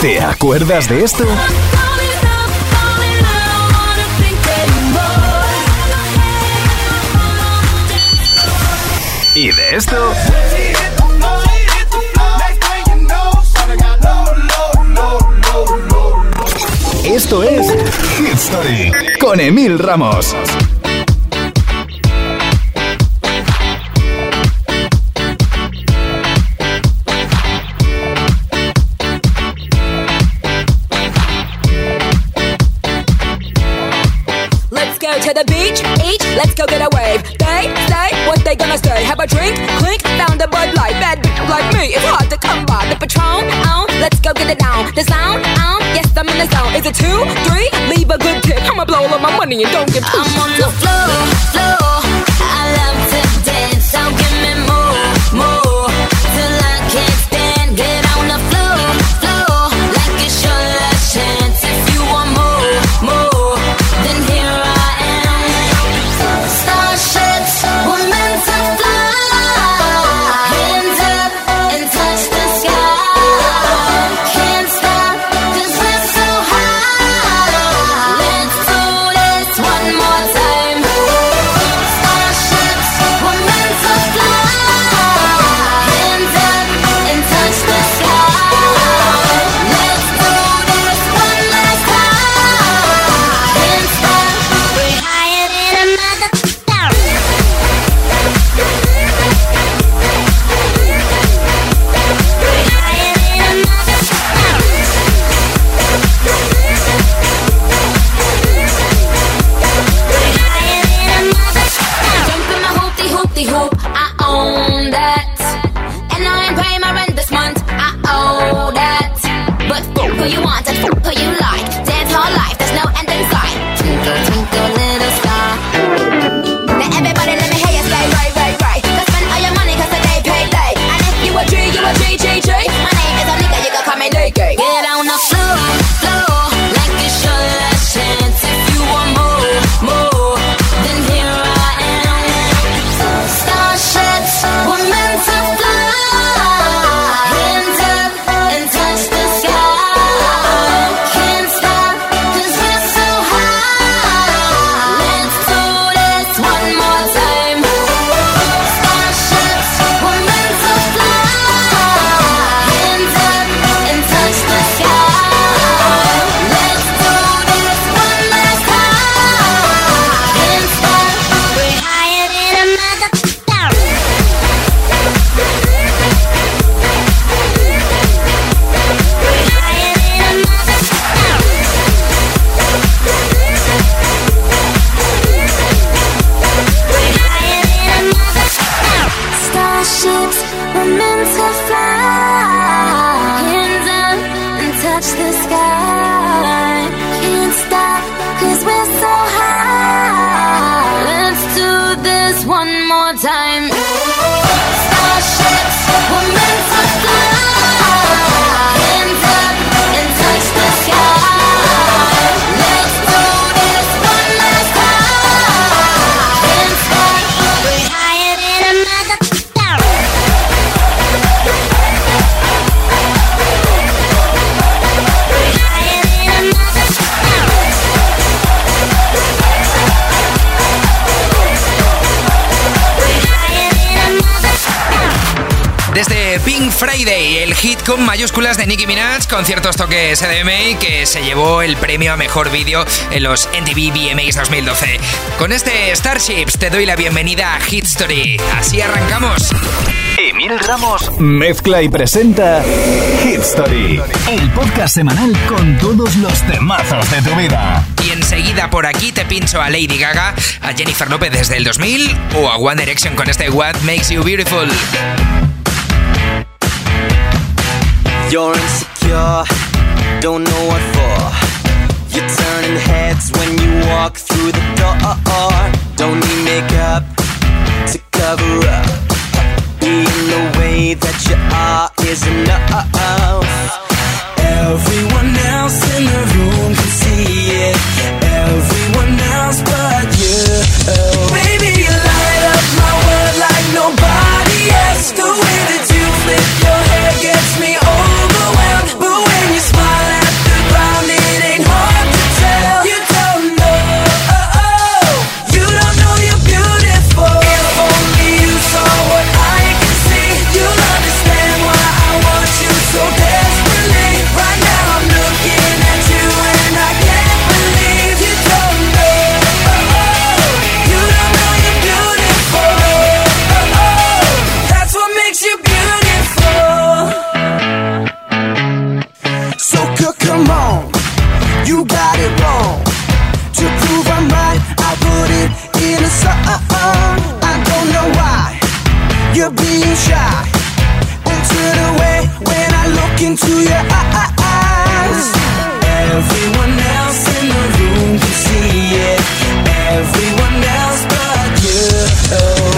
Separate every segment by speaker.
Speaker 1: ¿Te acuerdas de esto? ¿Y de esto? Esto es History con Emil Ramos.
Speaker 2: The beach, each, let's go get a wave. They say what they gonna say. Have a drink, clink, found a Bud Light. Bad bitch like me, it's hard to come by. The Patron, on, let's go get it down. The sound, on, yes I'm in the zone. Is it two, three? Leave a good tip. I'ma blow all of my money and don't give two
Speaker 3: I'm on the floor, floor. Who you want and who you like.
Speaker 4: Pink Friday, el hit con mayúsculas de Nicki Minaj con ciertos toques EDM que se llevó el premio a mejor vídeo en los MTV VMAs 2012. Con este Starships te doy la bienvenida a Hit Story. Así arrancamos.
Speaker 1: Emil Ramos mezcla y presenta Hit Story, el podcast semanal con todos los temazos de tu vida.
Speaker 4: Y enseguida por aquí te pincho a Lady Gaga, a Jennifer Lopez desde el 2000 o a One Direction con este What Makes You Beautiful.
Speaker 5: You're insecure, don't know what for. You're turning heads when you walk through the door. Don't need makeup to cover up. Being the way that you are is enough. Everyone else in the room can see it. Everyone else but you. Baby, you light up my world like nobody else. The way that you flip your you're being shy. And the way when I look into your eyes. Everyone else in the room can see it. Everyone else but you.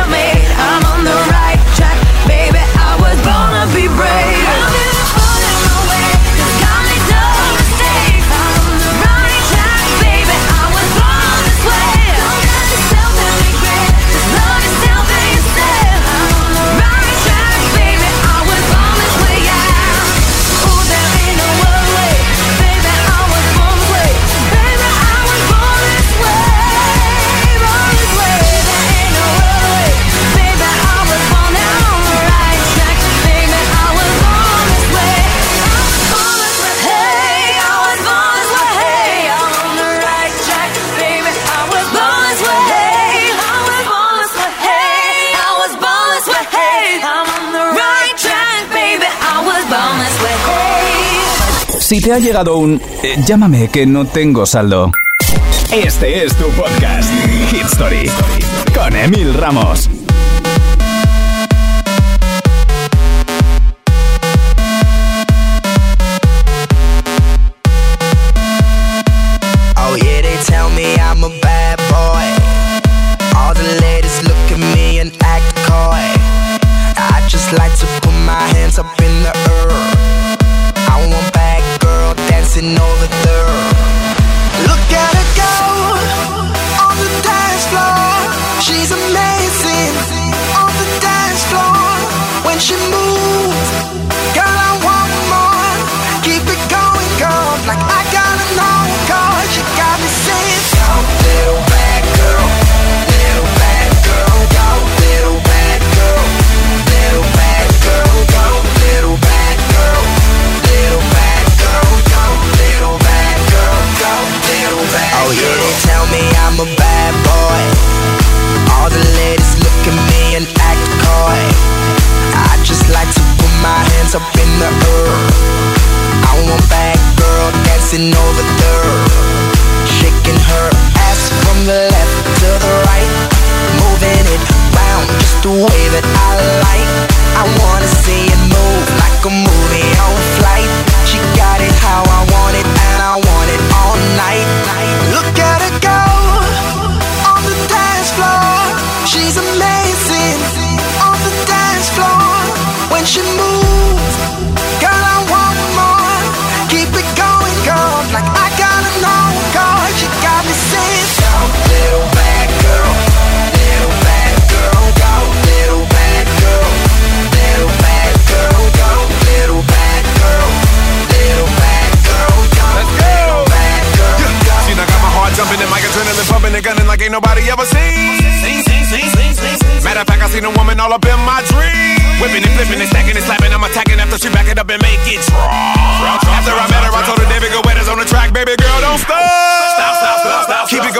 Speaker 6: Si te ha llegado un eh, llámame que no tengo saldo. Este es tu podcast, Hit Story, con Emil Ramos.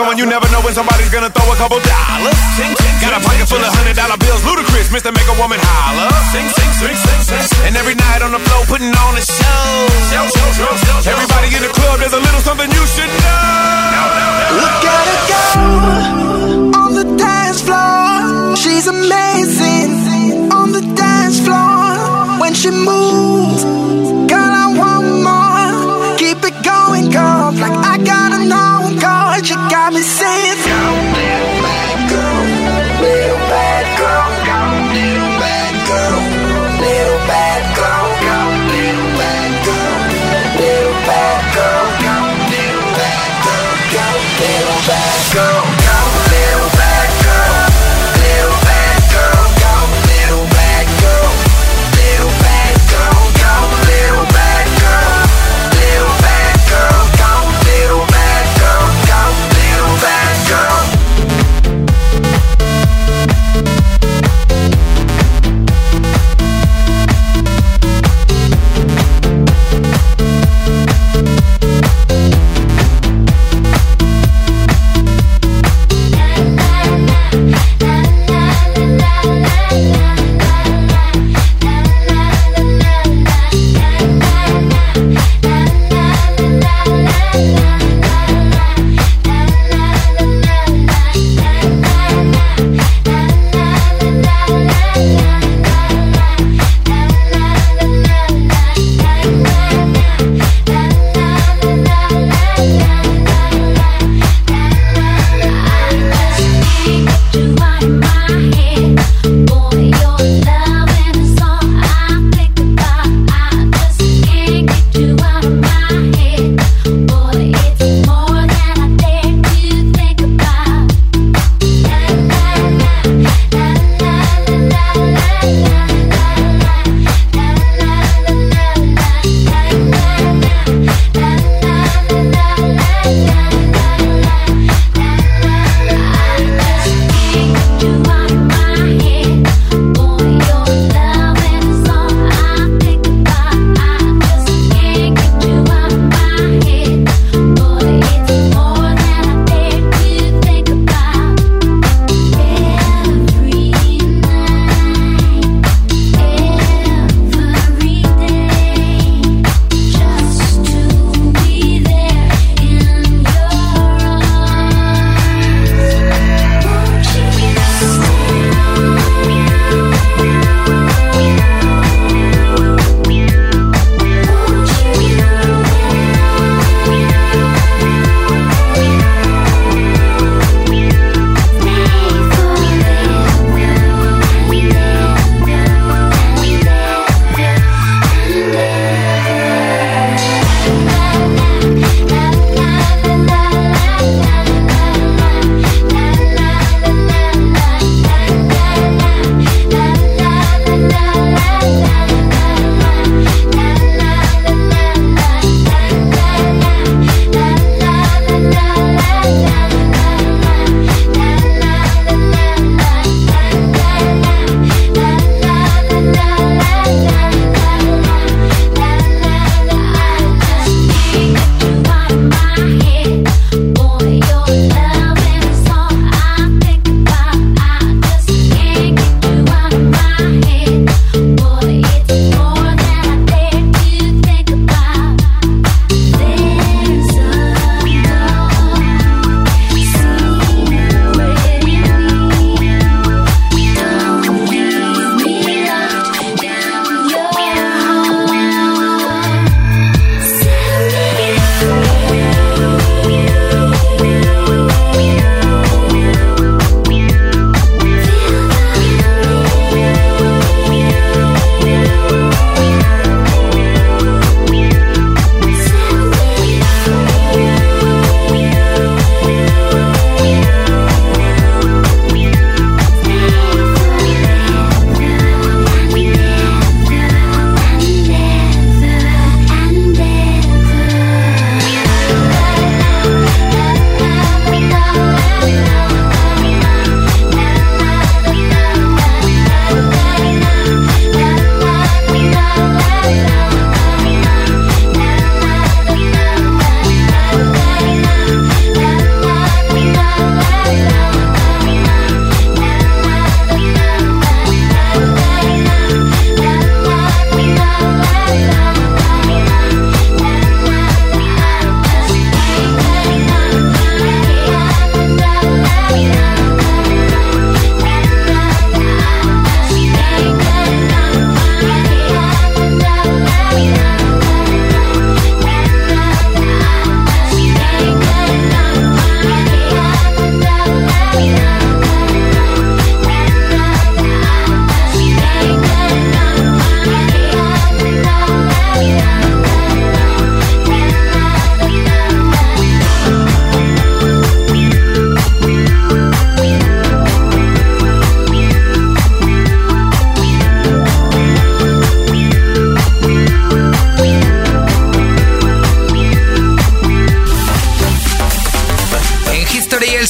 Speaker 6: going,
Speaker 7: you never know when somebody's gonna throw a couple dollars. Got a pocket full of hundred dollar bills, Ludacris, Mr. Make a Woman holler. And every night on the floor, putting on a show. Everybody in the club, there's a little something you should know.
Speaker 6: Look at her go on the dance floor. She's amazing on the dance floor when she moves. Girl, I want more. Keep it going, girl, like I gotta know heart, you got me saying, Don't let me go.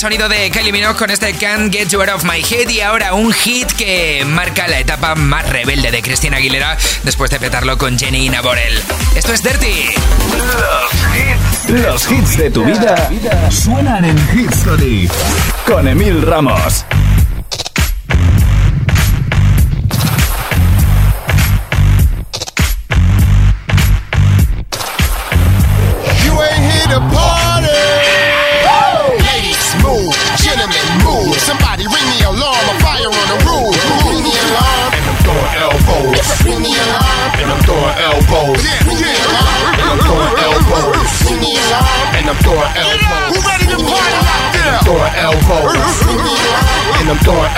Speaker 4: Sonido de Kylie Minogue con este Can't Get You Out of My Head y ahora un hit que marca la etapa más rebelde de Cristina Aguilera después de petarlo con Jenny Naborel. Esto es Dirty.
Speaker 1: Los hits de tu vida suenan en Hit Story con Emil Ramos.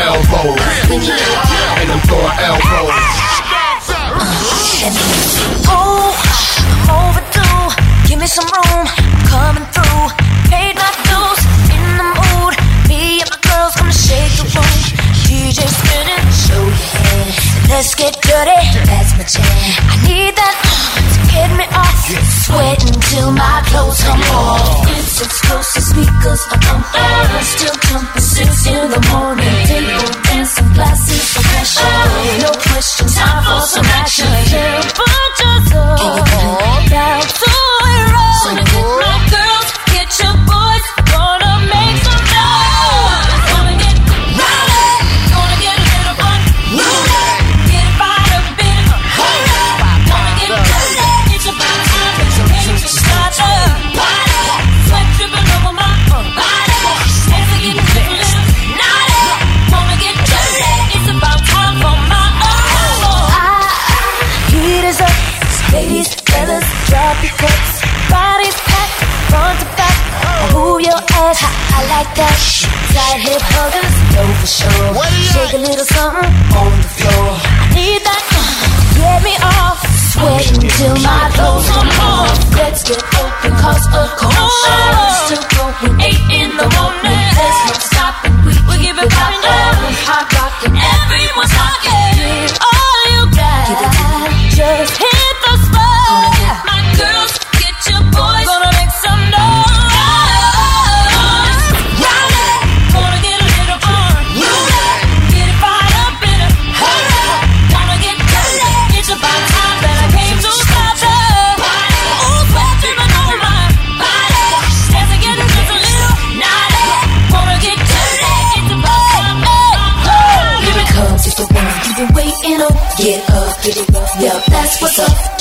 Speaker 7: Elbows. And I'm throwing elbows.
Speaker 8: Oh, overdue. Give me some room. Coming through. Paid my dues. In the mood. Me and my girls gonna shake the room. DJ spinning. Show your hand. Let's get dirty. That's my jam. I need that get me off. Sweating till my clothes come off. It's explosive speakers up on air. Still jumping six in the morning. Table dancing glasses for pressure. No question, time for some action. Temperatures up. Down to zero. My like that. Tight hip huggers, no for sure. Shake a little something on the floor. I need that. Get me off, sweating till my clothes come off. Let's get open, cause a cold shower still going. Eight in the morning,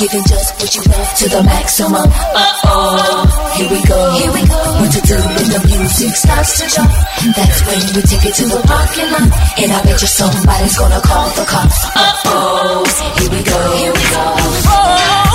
Speaker 8: Giving just what you love to the maximum. Uh oh, here we go. Here we go. What to do when the music starts to jump? That's when we take it to the parking lot. And I bet you somebody's gonna call the cops. Uh oh, here we go. Here we go.
Speaker 9: Yo,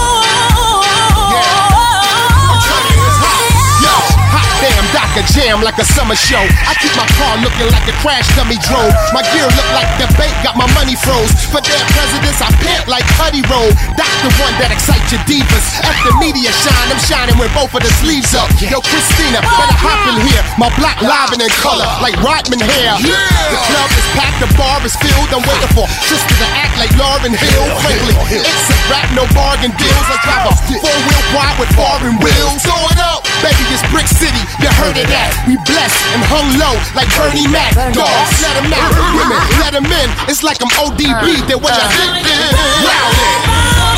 Speaker 9: damn, Dr. Jam like a summer show. I keep my car looking like a crash dummy drove. My gear look like the bank got my money froze. For their presidents, I pimp like Putty Roll. the one that excites your divas. At the media shine, I'm shining with both of the sleeves up. Yo, Christina, better hop in here. My block live and in color, like Rodman hair. The club is packed, the bar is filled. I'm waiting for sister to act like Lauryn Hill. Frankly, it's a rap, no bargain deals. I drive a four wheel wide with foreign wheels. Throw it up, baby, it's Brick City. You heard of that? We blessed and hung low like Bernie Mac. Dogs, let 'em out. Women, let 'em in. It's like I'm ODB. When I hit in. Rowdy.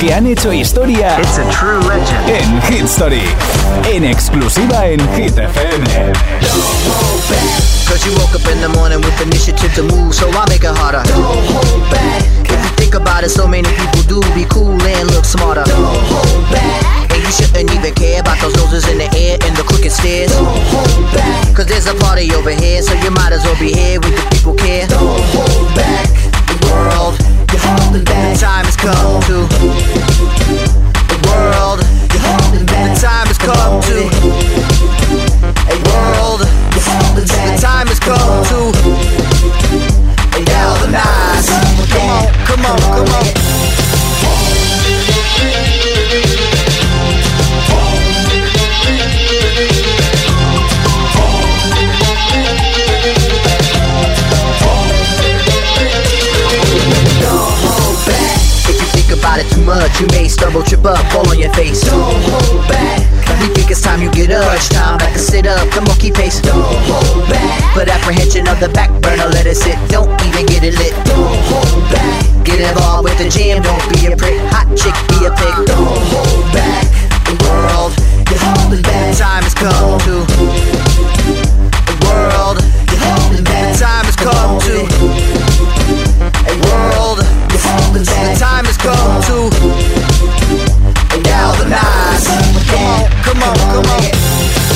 Speaker 1: Que han hecho historia en Hit Story. En exclusiva en Hit FM.
Speaker 10: Cause you woke up in the morning with initiative to move, so I make it harder. Don't hold back. If you think about it, so many people do be cool and look smarter. Don't hold back. And you shouldn't even care about those noses in the air and the crooked stairs. Don't hold back. Cause there's a party over here, so you might as well be here when the people care. Don't hold back. The world, you're holding back. The time has come to. The world, you're holding back. The time has come to. A world, the time has come to galvanize. Come on, come on, come on. Up, fall on your face. Don't hold back. We think it's time you get up. Crunch time, back to sit up, the monkey pace. Don't hold back. Put apprehension of the back burner, let it sit. Don't even get it lit. Don't hold back. Get involved with the jam, don't be a prick. Hot chick, be a pig. Don't hold back. The world, you're holding back. The time has come to. The world, you're holding back. The time has come to. A world, back. The time has come to. Galvanize. Come on, come on, come on.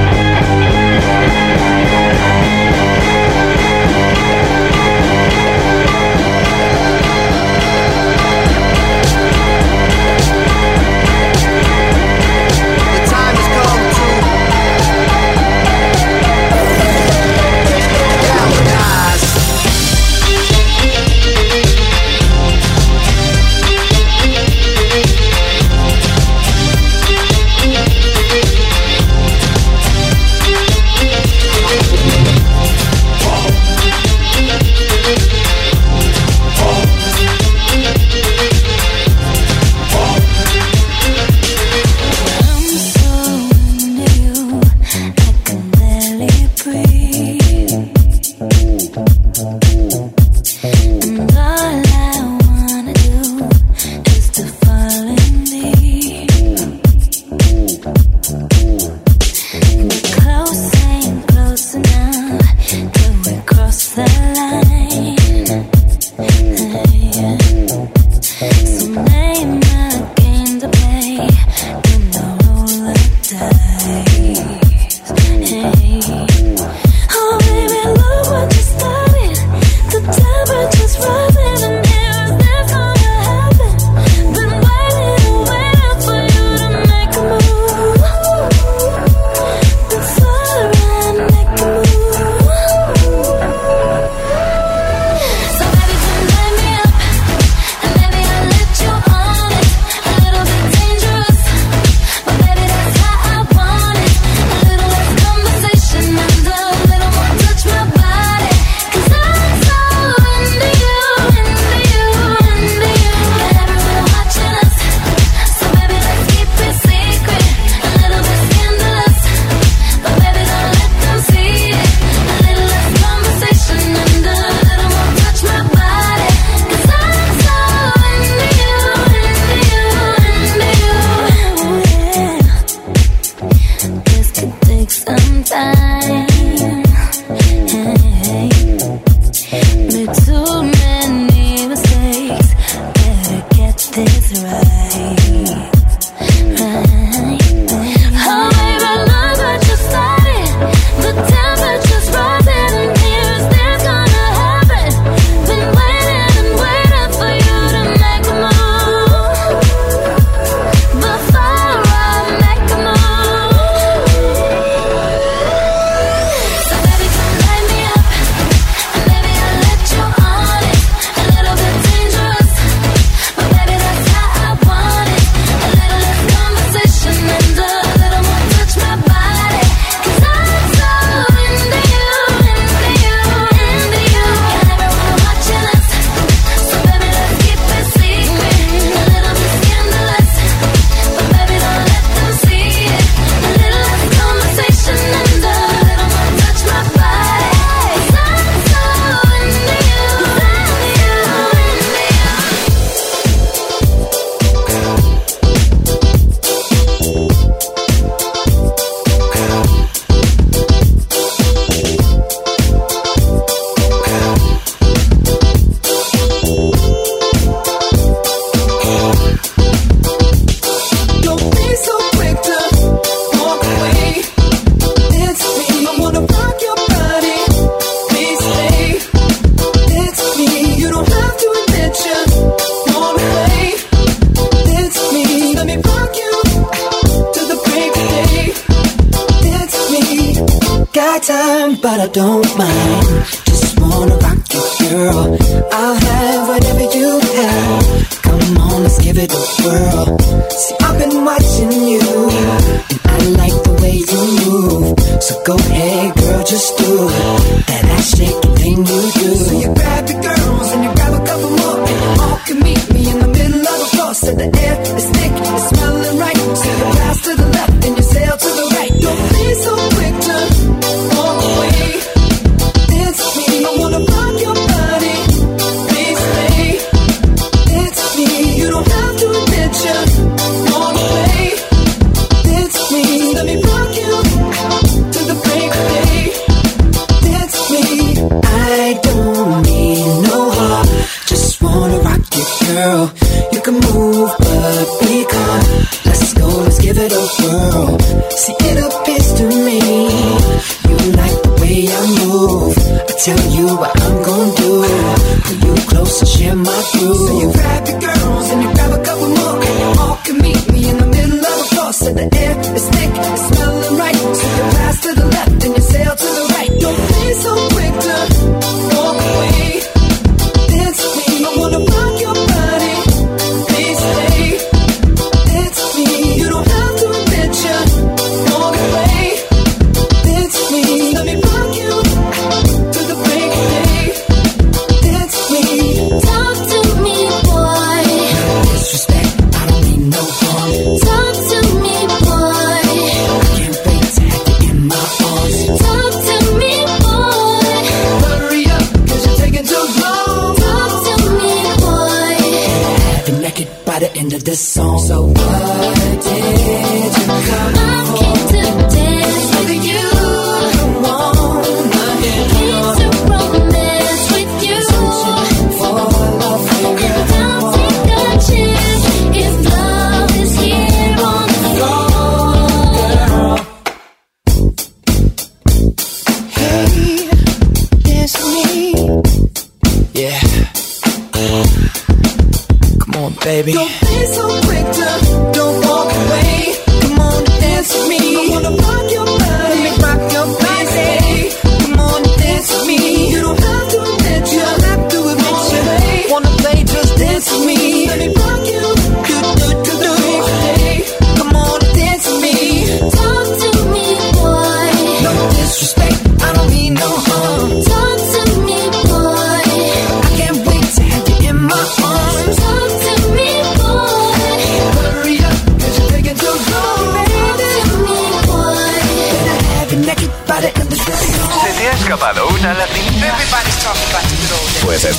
Speaker 10: time,
Speaker 8: but I don't
Speaker 11: mind. Just wanna rock you, girl. I'll have whatever you have. Come on, let's give it a whirl. See, I've been watching you, and I like the way you move. So go ahead, girl, just do that ass shaking thing you do. So you grab the girl.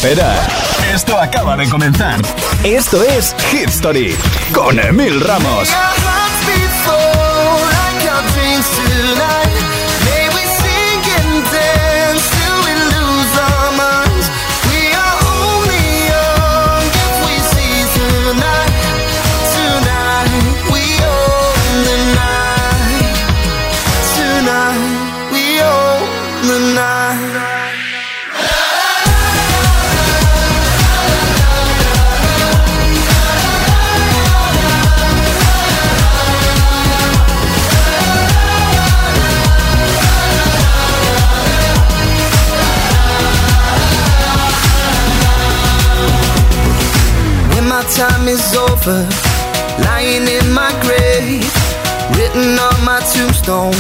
Speaker 1: Espera, esto acaba de comenzar. Esto es Hit Story con Emil Ramos.
Speaker 6: comfort lying in my grave, written on my tombstone.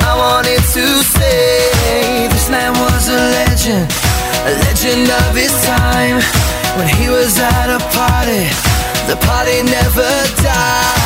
Speaker 6: I wanted to say this man was a legend, a legend of his time. When he was at a party, the party never died.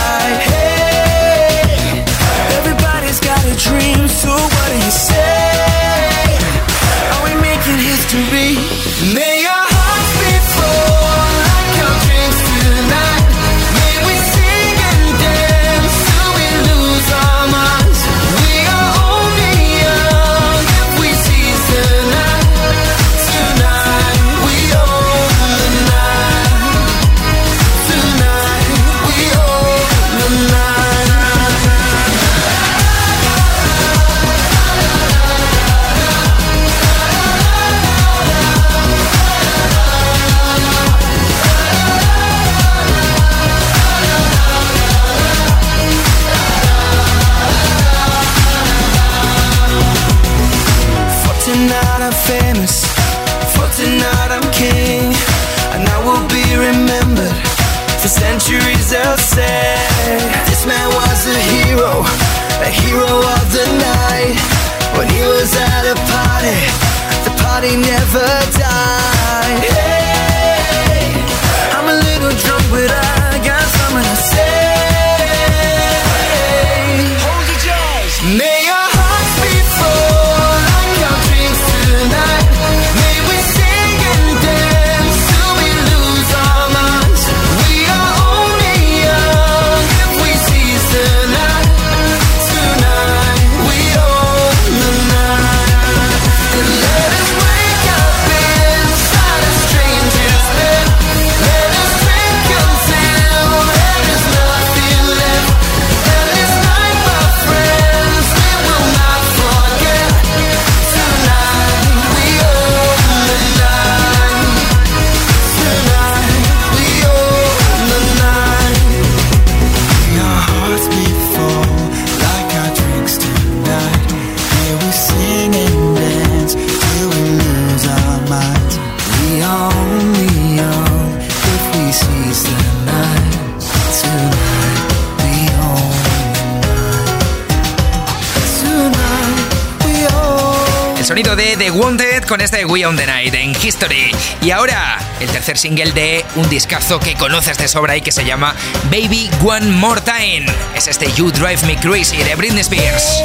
Speaker 6: the
Speaker 4: con este We on the Night en History. Y ahora, el tercer single de un discazo que conoces de sobra y que se llama Baby One More Time. Es este You Drive Me Crazy de Britney Spears.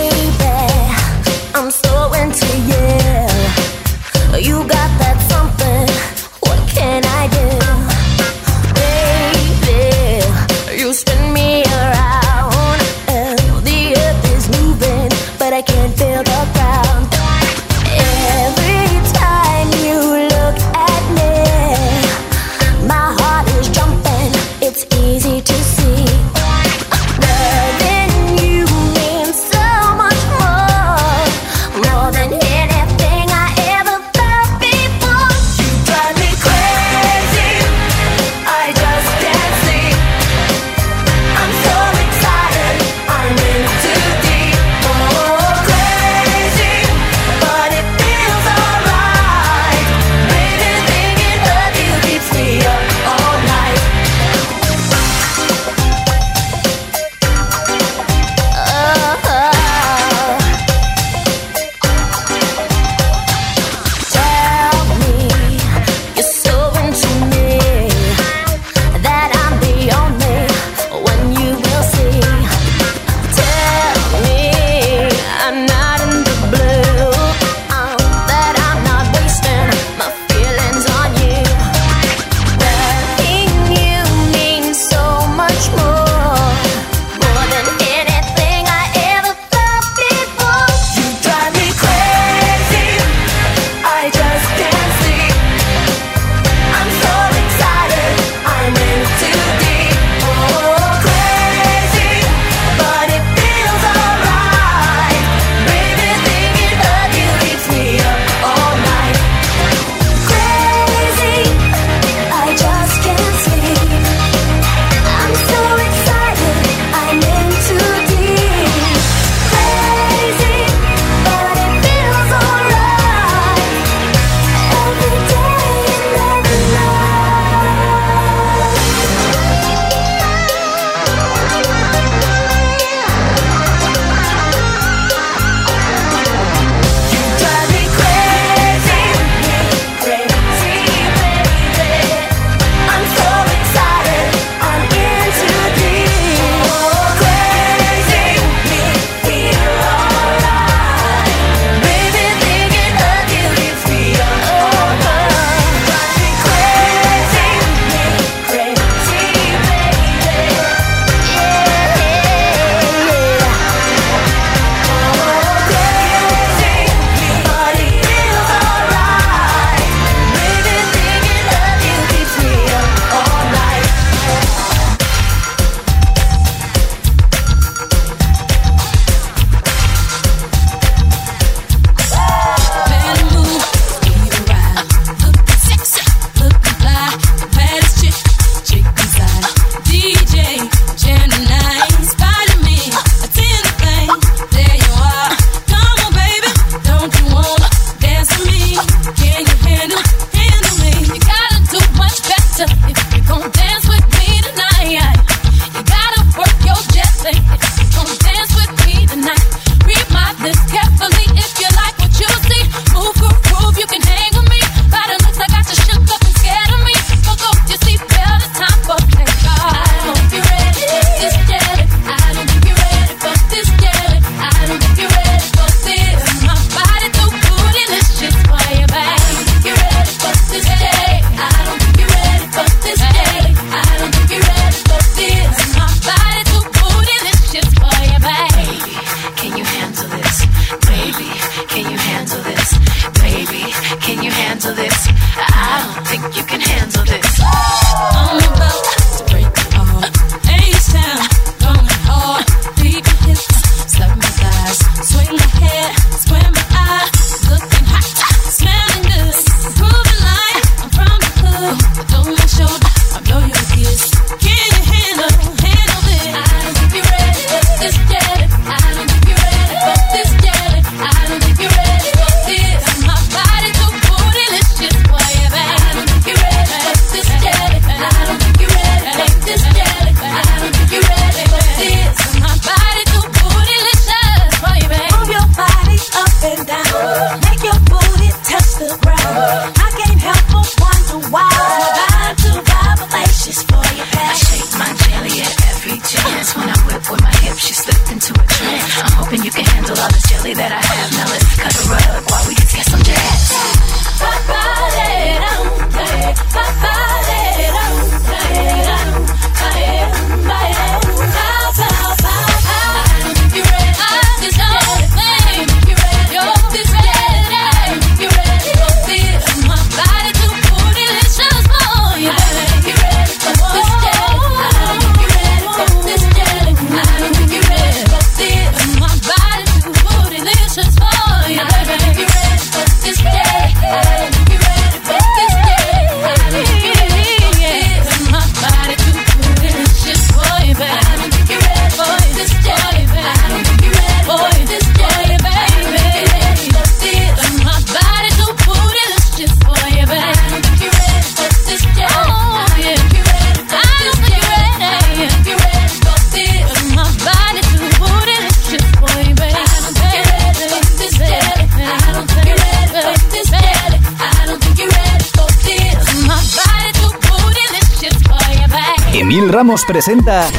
Speaker 1: presenta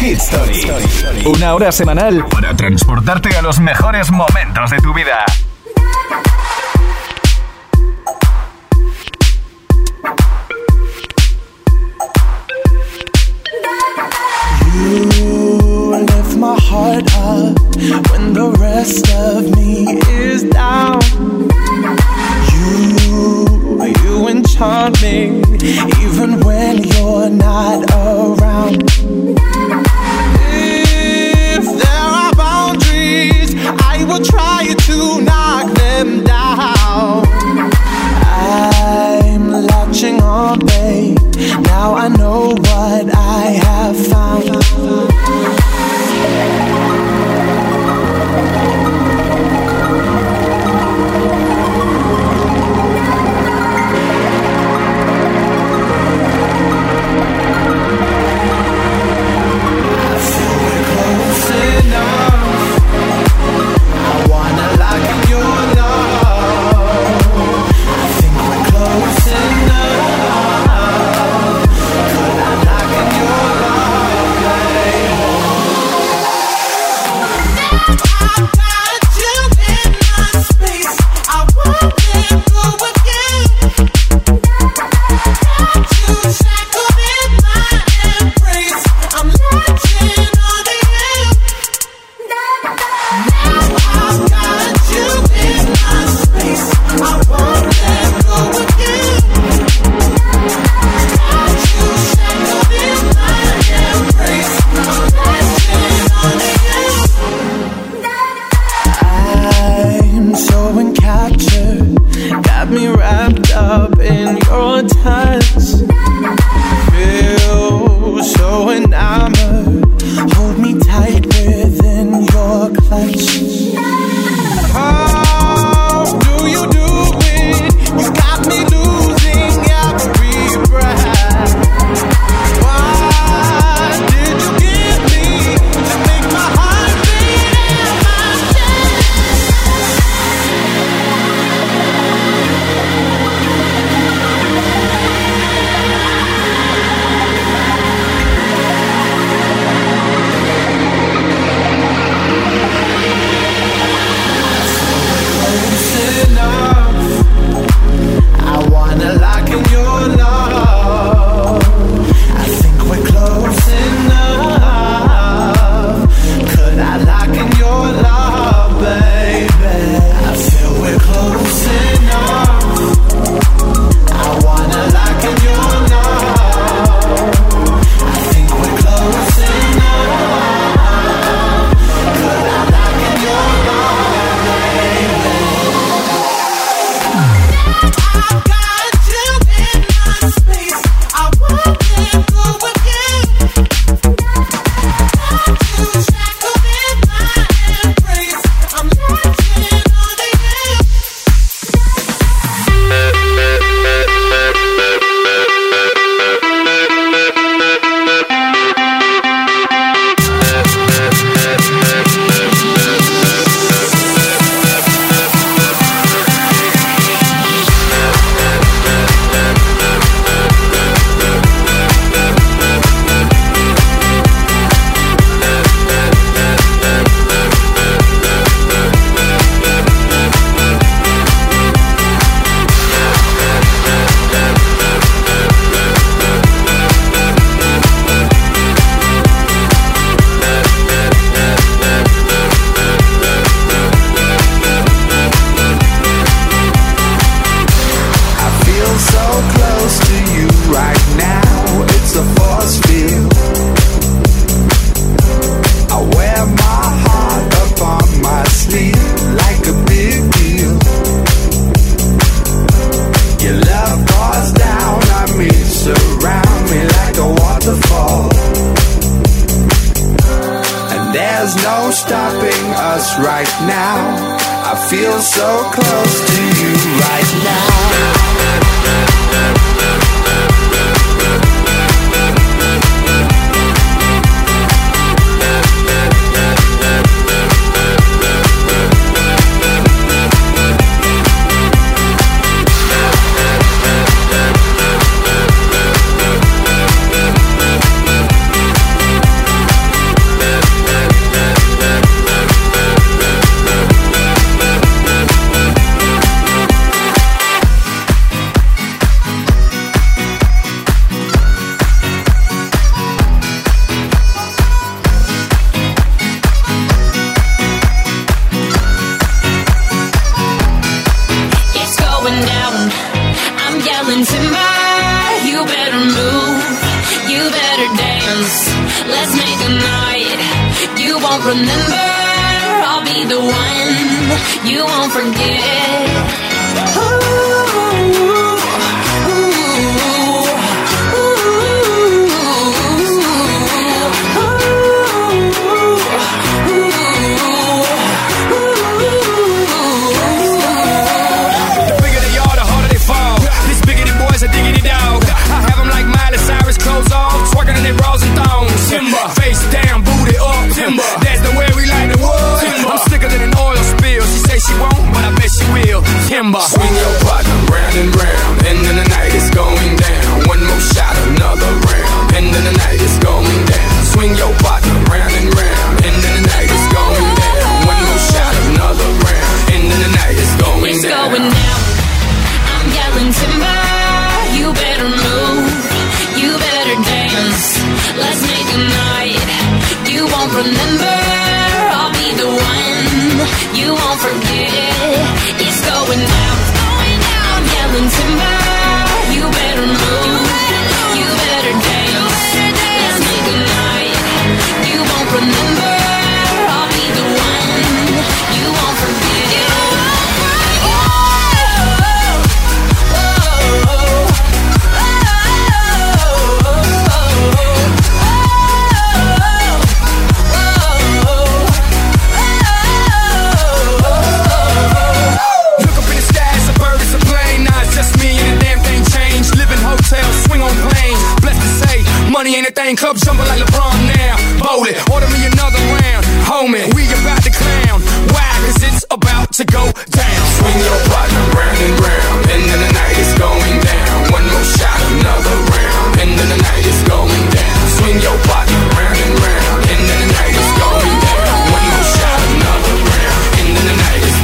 Speaker 1: Hit Story. Una hora semanal para transportarte a los mejores momentos de tu vida.
Speaker 12: You left heart up when the rest of me is down. You, you enchant me. even when you're not around. If there are boundaries, I will try to knock them down. I'm latching on, babe. Now I know.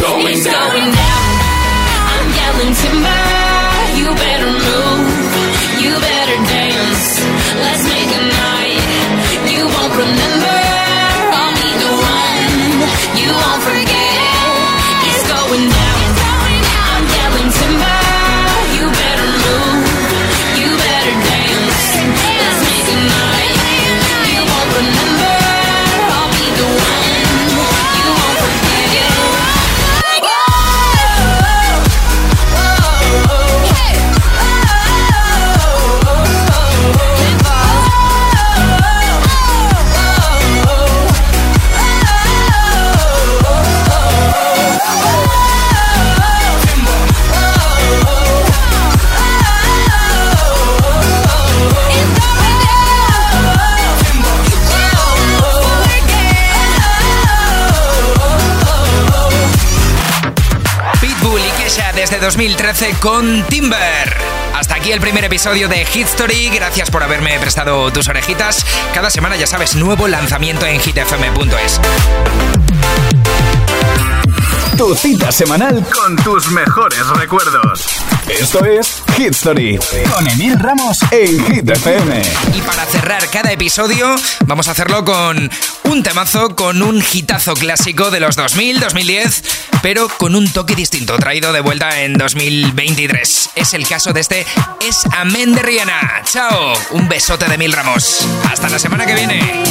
Speaker 3: going down.
Speaker 4: 2013 con Timber. Hasta aquí el primer episodio de Hitstory. Gracias por haberme prestado tus orejitas. Cada semana, ya sabes, nuevo lanzamiento en hitfm.es.
Speaker 1: Tu cita semanal con tus mejores recuerdos. Esto es Hit Story con Emil Ramos en Hit FM.
Speaker 4: Y para cerrar cada episodio, vamos a hacerlo con un temazo, con un hitazo clásico de los 2000, 2010 pero con un toque distinto, traído de vuelta en 2023. Es el caso de este Es Amén de Rihanna. Chao, un besote de Mil Ramos. Hasta la semana que viene.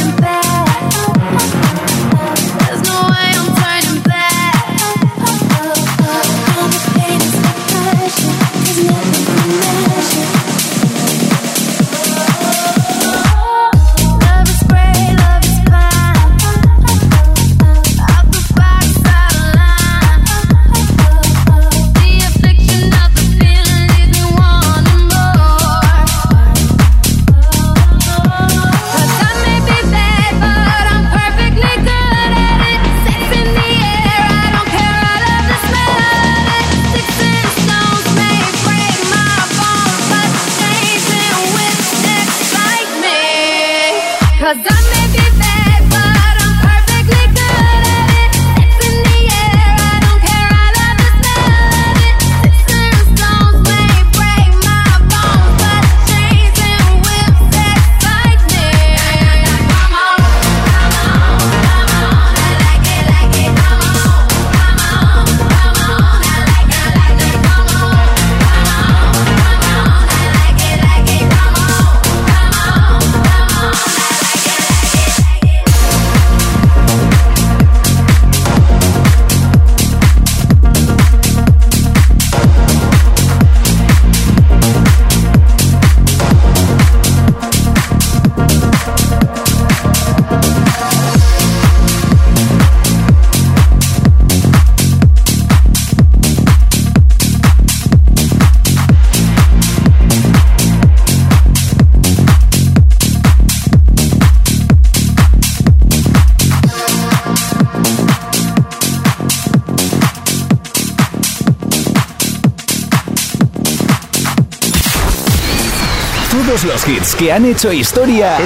Speaker 1: Hits que han hecho historia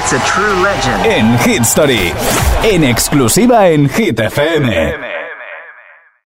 Speaker 1: en Hit Story. En exclusiva en Hit FM.